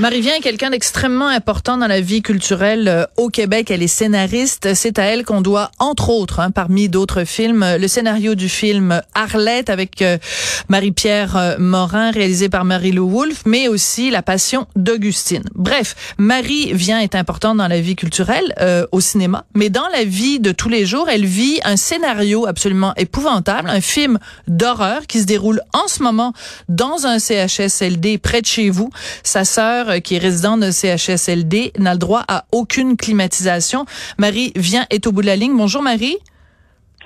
Marie-Vient est quelqu'un d'extrêmement important dans la vie culturelle euh, au Québec. Elle est scénariste. C'est à elle qu'on doit, entre autres, hein, parmi d'autres films, le scénario du film Arlette avec euh, Marie-Pierre euh, Morin, réalisé par Marie-Lou Wolfe, mais aussi La Passion d'Augustine. Bref, Marie vient est importante dans la vie culturelle au cinéma, mais dans la vie de tous les jours, elle vit un scénario absolument épouvantable, un film d'horreur qui se déroule en ce moment dans un CHSLD près de chez vous. Sa sœur euh, qui est résident de CHSLD, n'a le droit à aucune climatisation. Marie vient, est au bout de la ligne. Bonjour Marie.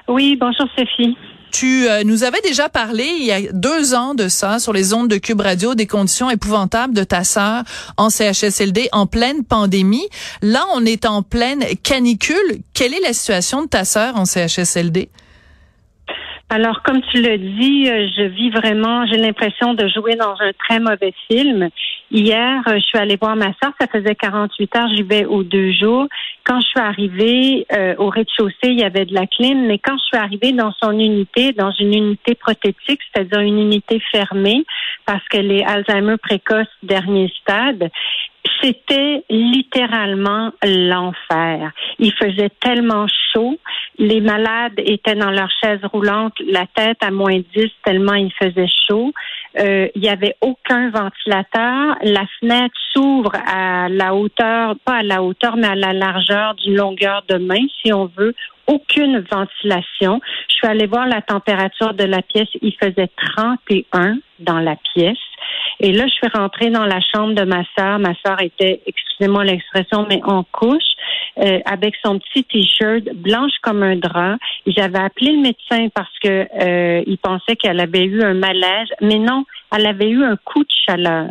Oui, bonjour Sophie. Tu euh, nous avais déjà parlé il y a deux ans de ça sur les ondes de Cube Radio des conditions épouvantables de ta sœur en CHSLD en pleine pandémie. Là, on est en pleine canicule. Quelle est la situation de ta sœur en CHSLD? Alors, comme tu l'as dit, euh, je vis vraiment, j'ai l'impression de jouer dans un très mauvais film. Hier, euh, je suis allée voir ma soeur, ça faisait 48 heures, j'y vais aux deux jours. Quand je suis arrivée euh, au rez-de-chaussée, il y avait de la clim, mais quand je suis arrivée dans son unité, dans une unité prothétique, c'est-à-dire une unité fermée, parce qu'elle est Alzheimer précoce dernier stade, c'était littéralement l'enfer. Il faisait tellement chaud. Les malades étaient dans leur chaise roulante, la tête à moins 10 tellement il faisait chaud. Euh, il n'y avait aucun ventilateur. La fenêtre s'ouvre à la hauteur, pas à la hauteur, mais à la largeur d'une longueur de main, si on veut. Aucune ventilation. Je suis allée voir la température de la pièce. Il faisait 31 dans la pièce. Et là, je suis rentrée dans la chambre de ma sœur. Ma sœur était, excusez-moi l'expression, mais en couche, euh, avec son petit t-shirt blanche comme un drap. J'avais appelé le médecin parce que euh, il pensait qu'elle avait eu un malaise, mais non, elle avait eu un coup de chaleur.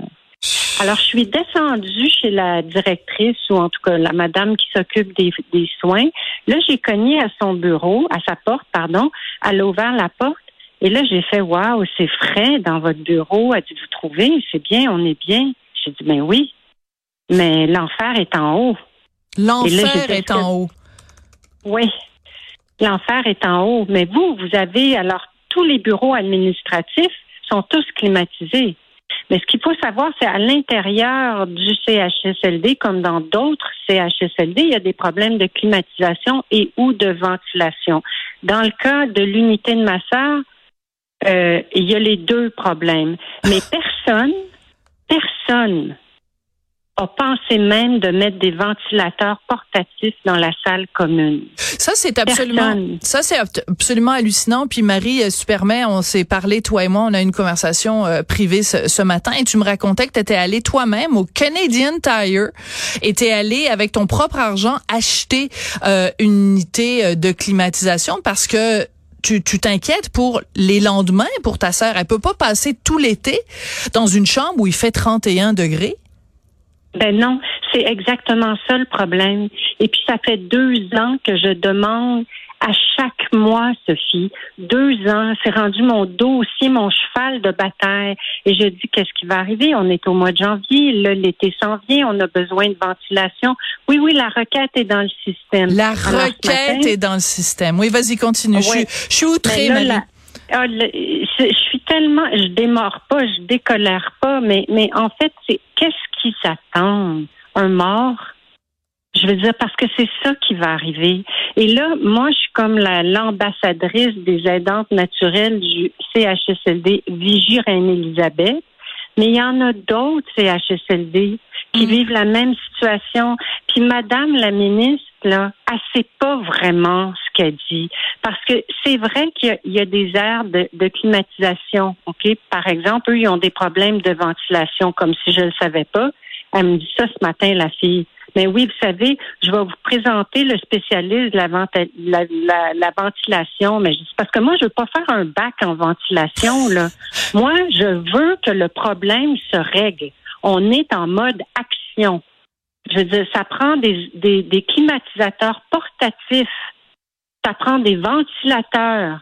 Alors, je suis descendue chez la directrice, ou en tout cas la madame qui s'occupe des, des soins. Là, j'ai cogné à son bureau, à sa porte, pardon. Elle a ouvert la porte. Et là, j'ai fait Waouh, c'est frais dans votre bureau. Elle dit Vous trouvez, c'est bien, on est bien. J'ai dit Ben oui. Mais l'enfer est en haut. L'enfer est en haut. Oui. L'enfer est en haut. Mais vous, vous avez alors tous les bureaux administratifs sont tous climatisés. Mais ce qu'il faut savoir, c'est à l'intérieur du CHSLD, comme dans d'autres CHSLD, il y a des problèmes de climatisation et ou de ventilation. Dans le cas de l'unité de ma sœur, euh, il y a les deux problèmes. Mais personne, personne a pensé même de mettre des ventilateurs portatifs dans la salle commune. Ça c'est absolument ça c'est absolument hallucinant puis Marie euh, Superman, on s'est parlé toi et moi, on a eu une conversation euh, privée ce, matin et tu me racontais que tu étais allé toi-même au Canadian Tire et tu allé avec ton propre argent acheter une unité de climatisation parce que tu t'inquiètes pour les lendemains pour ta sœur. Elle peut pas passer tout l'été dans une chambre où il fait 31 degrés. Ben non, c'est exactement ça le problème. Et puis ça fait deux ans que je demande à chaque mois, Sophie, deux ans, c'est rendu mon dossier, mon cheval de bataille. Et je dis, qu'est-ce qui va arriver? On est au mois de janvier, là, l'été s'en vient, on a besoin de ventilation. Oui, oui, la requête est dans le système. La requête est dans le système. Oui, vas-y, continue. Je, suis outrée, ah, je, suis tellement, je démords pas, je décolère pas, mais, mais en fait, c'est qu'est-ce qui s'attend? Un mort? Je veux dire, parce que c'est ça qui va arriver. Et là, moi, je suis comme l'ambassadrice des aidantes naturelles du CHSLD Vigie Reine-Élisabeth, mais il y en a d'autres CHSLD qui mm. vivent la même situation. Puis Madame la ministre, là, elle sait pas vraiment ce qu'elle dit. Parce que c'est vrai qu'il y, a des aires de, de, climatisation. OK? Par exemple, eux, ils ont des problèmes de ventilation, comme si je ne le savais pas. Elle me dit ça ce matin, la fille. Mais oui, vous savez, je vais vous présenter le spécialiste de la, la, ventilation. Mais parce que moi, je veux pas faire un bac en ventilation. Là. Moi, je veux que le problème se règle. On est en mode action. Je veux dire, ça prend des, des, climatisateurs portatifs. Ça prend des ventilateurs.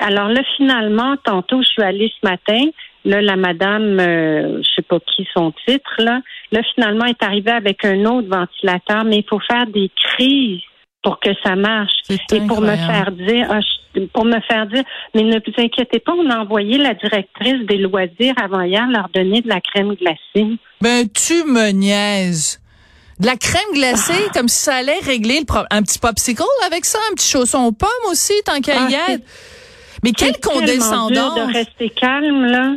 alors là, finalement, tantôt, je suis allée ce matin, Là, la madame, euh, je sais pas qui son titre, là, là, finalement, est arrivée avec un autre ventilateur, mais il faut faire des crises pour que ça marche. Et pour me faire dire, pour me faire dire, mais ne vous inquiétez pas, on a envoyé la directrice des loisirs avant hier leur donner de la crème glacée. Ben, tu me niaises. De la crème glacée, ah. comme si ça allait régler le problème. Un petit popsicle avec ça, un petit chausson aux pommes aussi, tant qu'à y ah, être. Mais quelle condescendance. de rester calme, là.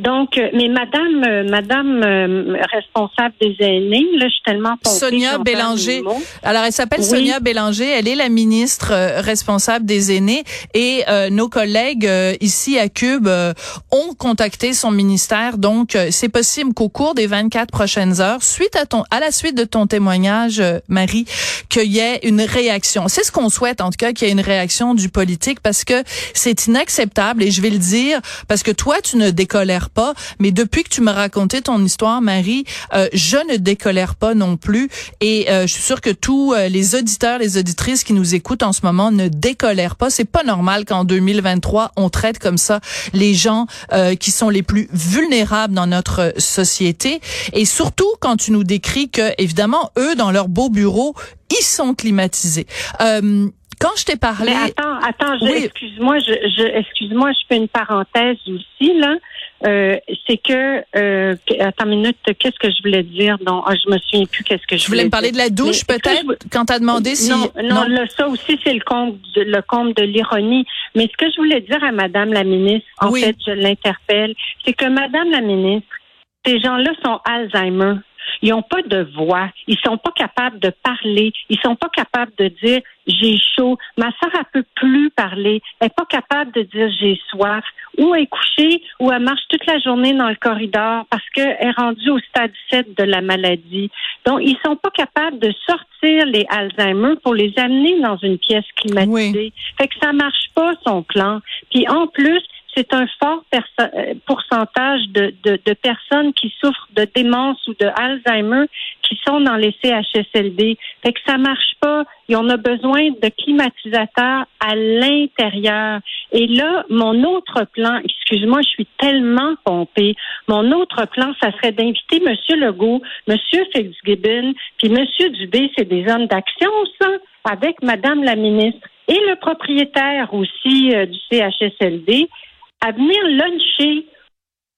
Donc, euh, mais Madame, euh, Madame euh, responsable des aînés, là, je suis tellement pompée, Sonia Bélanger. Alors, elle s'appelle Sonia Bélanger. Elle est la ministre responsable des aînés et nos collègues ici à Cube ont contacté son ministère. Donc, c'est possible qu'au cours des 24 prochaines heures, suite à ton, à la suite de ton témoignage, Marie, qu'il y ait une réaction. C'est ce qu'on souhaite, en tout cas, qu'il y ait une réaction du politique parce que c'est inacceptable et je vais le dire parce que toi, tu ne décolères pas. Mais depuis que tu m'as raconté ton histoire, Marie, euh, je ne décolère pas non plus. Et euh, je suis sûre que tous euh, les auditeurs, les auditrices qui nous écoutent en ce moment ne décolèrent pas. C'est pas normal qu'en 2023 on traite comme ça les gens qui sont les plus vulnérables dans notre société. Et surtout quand tu nous décris que évidemment eux dans leur beau bureau ils sont climatisés. Quand je t'ai parlé. Mais attends, attends, excuse-moi, je, je excuse-moi, je fais une parenthèse aussi là. Euh, c'est que euh, attends une minute, qu'est-ce que je voulais dire? Non, ah, je me souviens plus qu'est-ce que je, je voulais, me parler de la douche peut-être quand t'as demandé si non, non, Là, ça aussi c'est le compte de, le compte de l'ironie. Mais ce que je voulais dire à Madame la ministre, en fait, je l'interpelle, c'est que Madame la ministre, ces gens-là sont Alzheimer. Ils n'ont pas de voix. Ils sont pas capables de parler. Ils sont pas capables de dire j'ai chaud. Ma soeur, elle peut plus parler. Elle n'est pas capable de dire j'ai soif. Ou elle est couchée, ou elle marche toute la journée dans le corridor parce qu'elle est rendue au stade 7 de la maladie. Donc, ils sont pas capables de sortir les Alzheimer pour les amener dans une pièce climatisée. Fait que ça marche pas, son plan. Puis en plus, c'est un fort euh, pourcentage de, de, personnes qui souffrent de démence ou de Alzheimer qui sont dans les CHSLD. Fait que ça marche pas. Et on a besoin de climatisateurs à l'intérieur. Et là, mon autre plan, excuse-moi, je suis tellement pompée. Mon autre plan, ça serait d'inviter M. Legault, M. Fitzgibbon, puis M. Dubé, c'est des hommes d'action, ça, avec Mme la ministre et le propriétaire aussi euh, du CHSLD à venir luncher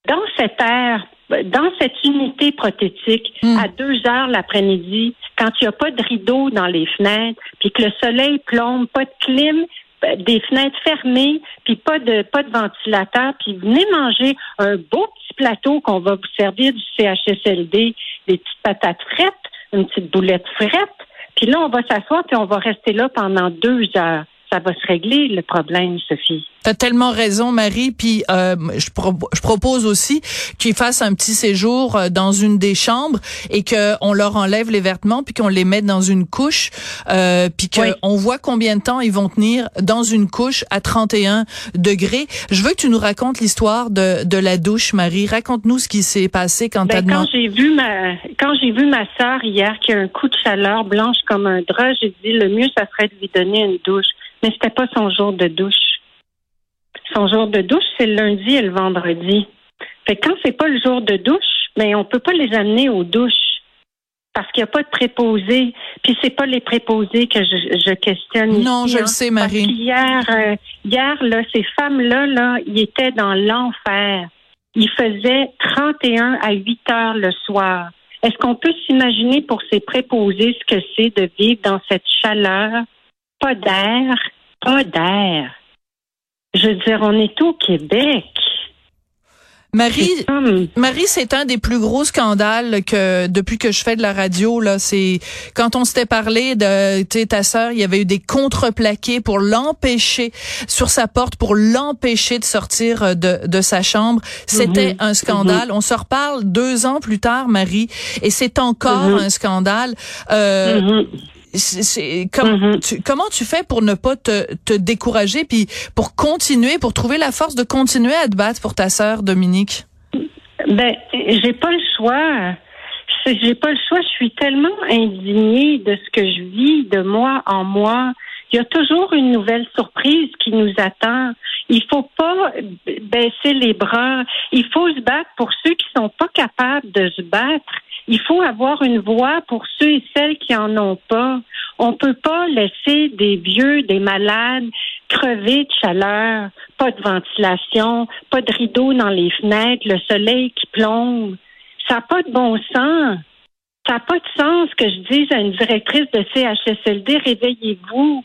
dans cette aire, dans cette unité prothétique, hmm. à deux heures l'après-midi, quand il n'y a pas de rideau dans les fenêtres, puis que le soleil plombe, pas de clim, euh, des fenêtres fermées, puis pas de pas de ventilateur, puis venez manger un beau petit plateau qu'on va vous servir du CHSLD, des petites patates frettes, une petite boulette frette, puis là on va s'asseoir puis on va rester là pendant deux heures. Ça va se régler le problème, Sophie. T'as tellement raison, Marie. Puis euh, je, je, propose aussi qu'ils fassent un petit séjour euh, dans une des chambres et qu'on leur enlève les vêtements puis qu'on les mette dans une couche, euh, puis qu'on voit combien de temps ils vont tenir dans une couche à 31 degrés. Je veux que tu nous racontes l'histoire de, de la douche, Marie. Raconte-nous ce qui s'est passé quand ben, t'as Quand j'ai vu ma quand j'ai vu ma sœur hier qui a un coup de chaleur blanche comme un drap, j'ai dit le mieux ça serait de lui donner une douche. Mais c'était pas son jour de douche. Son jour de douche, c'est le lundi et le vendredi. Fait que quand c'est pas le jour de douche, mais on peut pas les amener aux douches parce qu'il n'y a pas de préposés. Puis c'est pas les préposés que je, questionne. Non, je le hein. sais, Marie. hier, euh, hier là, ces femmes-là, là, ils étaient dans l'enfer. Ils faisaient 31 à 8 heures le soir. Est-ce qu'on peut s'imaginer pour ces préposés ce que c'est de vivre dans cette chaleur? Pas d'air, pas d'air. Je veux dire, on est au Québec. Marie, Marie, c'est un des plus gros scandales que depuis que je fais de la radio là, c'est quand on s'était parlé de ta sœur, il y avait eu des contreplaqués pour l'empêcher sur sa porte pour l'empêcher de sortir de, de sa chambre. C'était mhm. un scandale. Mhm. On se reparle deux ans plus tard, Marie, et c'est encore mhm. un scandale. Euh, c'est tu, comment tu fais pour ne pas te, te décourager puis pour continuer pour trouver la force de continuer à te battre pour ta sœur Dominique? Ben j'ai pas le choix. J'ai pas le choix, je suis tellement indignée de ce que je vis de moi en moi. Il y a toujours une nouvelle surprise qui nous attend. Il faut pas baisser les bras. Il faut se battre pour ceux qui sont pas capables de se battre Il faut avoir une voix pour ceux et celles qui en ont pas. On peut pas laisser des vieux, des malades crever de chaleur, pas de ventilation, pas de rideaux dans les fenêtres, le soleil qui plombe. Ça n'a pas de bon sens. Ça n'a pas de sens que je dise à une directrice de CHSLD, réveillez-vous.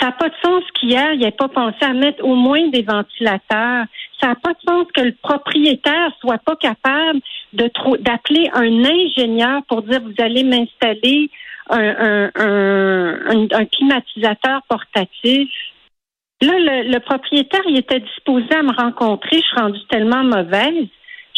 Ça n'a pas de sens qu'hier, il ait pas pensé à mettre au moins des ventilateurs. Ça n'a pas de sens que le propriétaire soit pas capable de d'appeler un ingénieur pour dire vous allez m'installer un, un, climatisateur portatif. Là, le, le, propriétaire, il était disposé à me rencontrer. Je suis rendue tellement mauvaise.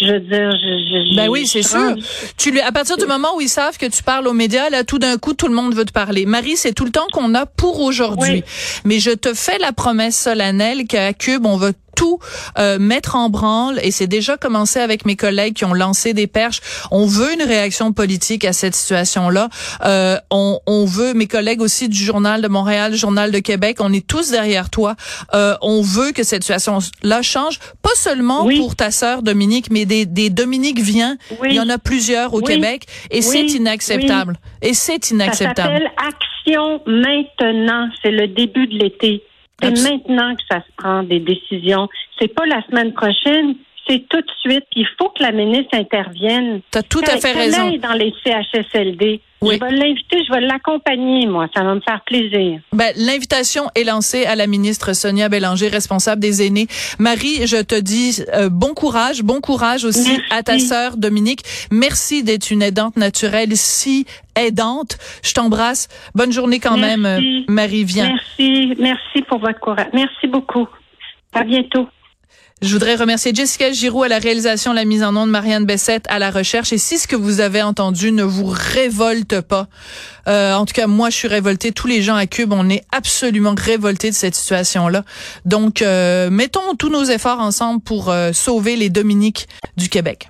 Je veux dire, je, ben oui, c'est sûr. Tu lui, à partir du moment où ils savent que tu parles aux médias, là, tout d'un coup, tout le monde veut te parler. Marie, c'est tout le temps qu'on a pour aujourd'hui. Mais je te fais la promesse solennelle qu'à Cube, on va tout euh, mettre en branle et c'est déjà commencé avec mes collègues qui ont lancé des perches. On veut une réaction politique à cette situation-là. Euh, on, on, veut mes collègues aussi du journal de Montréal, du journal de Québec. On est tous derrière toi. Euh, on veut que cette situation-là change, pas seulement pour ta sœur Dominique, mais des, des Dominique vient. Il y en a plusieurs au Québec et c'est inacceptable. Et c'est inacceptable. Ça s'appelle Action maintenant. C'est le début de l'été. C'est maintenant que ça se prend des décisions. C'est pas la semaine prochaine, c'est tout de suite. Il faut que la ministre intervienne. Tu as tout à fait raison. dans les CHSLD. Oui. Je vais l'inviter, je vais l'accompagner, moi. Ça va me faire plaisir. Ben, l'invitation est lancée à la ministre Sonia Bélanger, responsable des aînés. Marie, je te dis euh, bon courage, bon courage aussi à ta sœur Dominique. Merci d'être une aidante naturelle si aidante. Je t'embrasse. Bonne journée quand même, euh, Marie. Viens. Merci, merci pour votre courage. Merci beaucoup. À bientôt. Je voudrais remercier Jessica Giroux à la réalisation, la mise en onde, Marianne Bessette à la recherche. Et si ce que vous avez entendu ne vous révolte pas, euh, en tout cas moi je suis révoltée, tous les gens à Cube, on est absolument révoltés de cette situation-là. Donc euh, mettons tous nos efforts ensemble pour euh, sauver les Dominiques du Québec.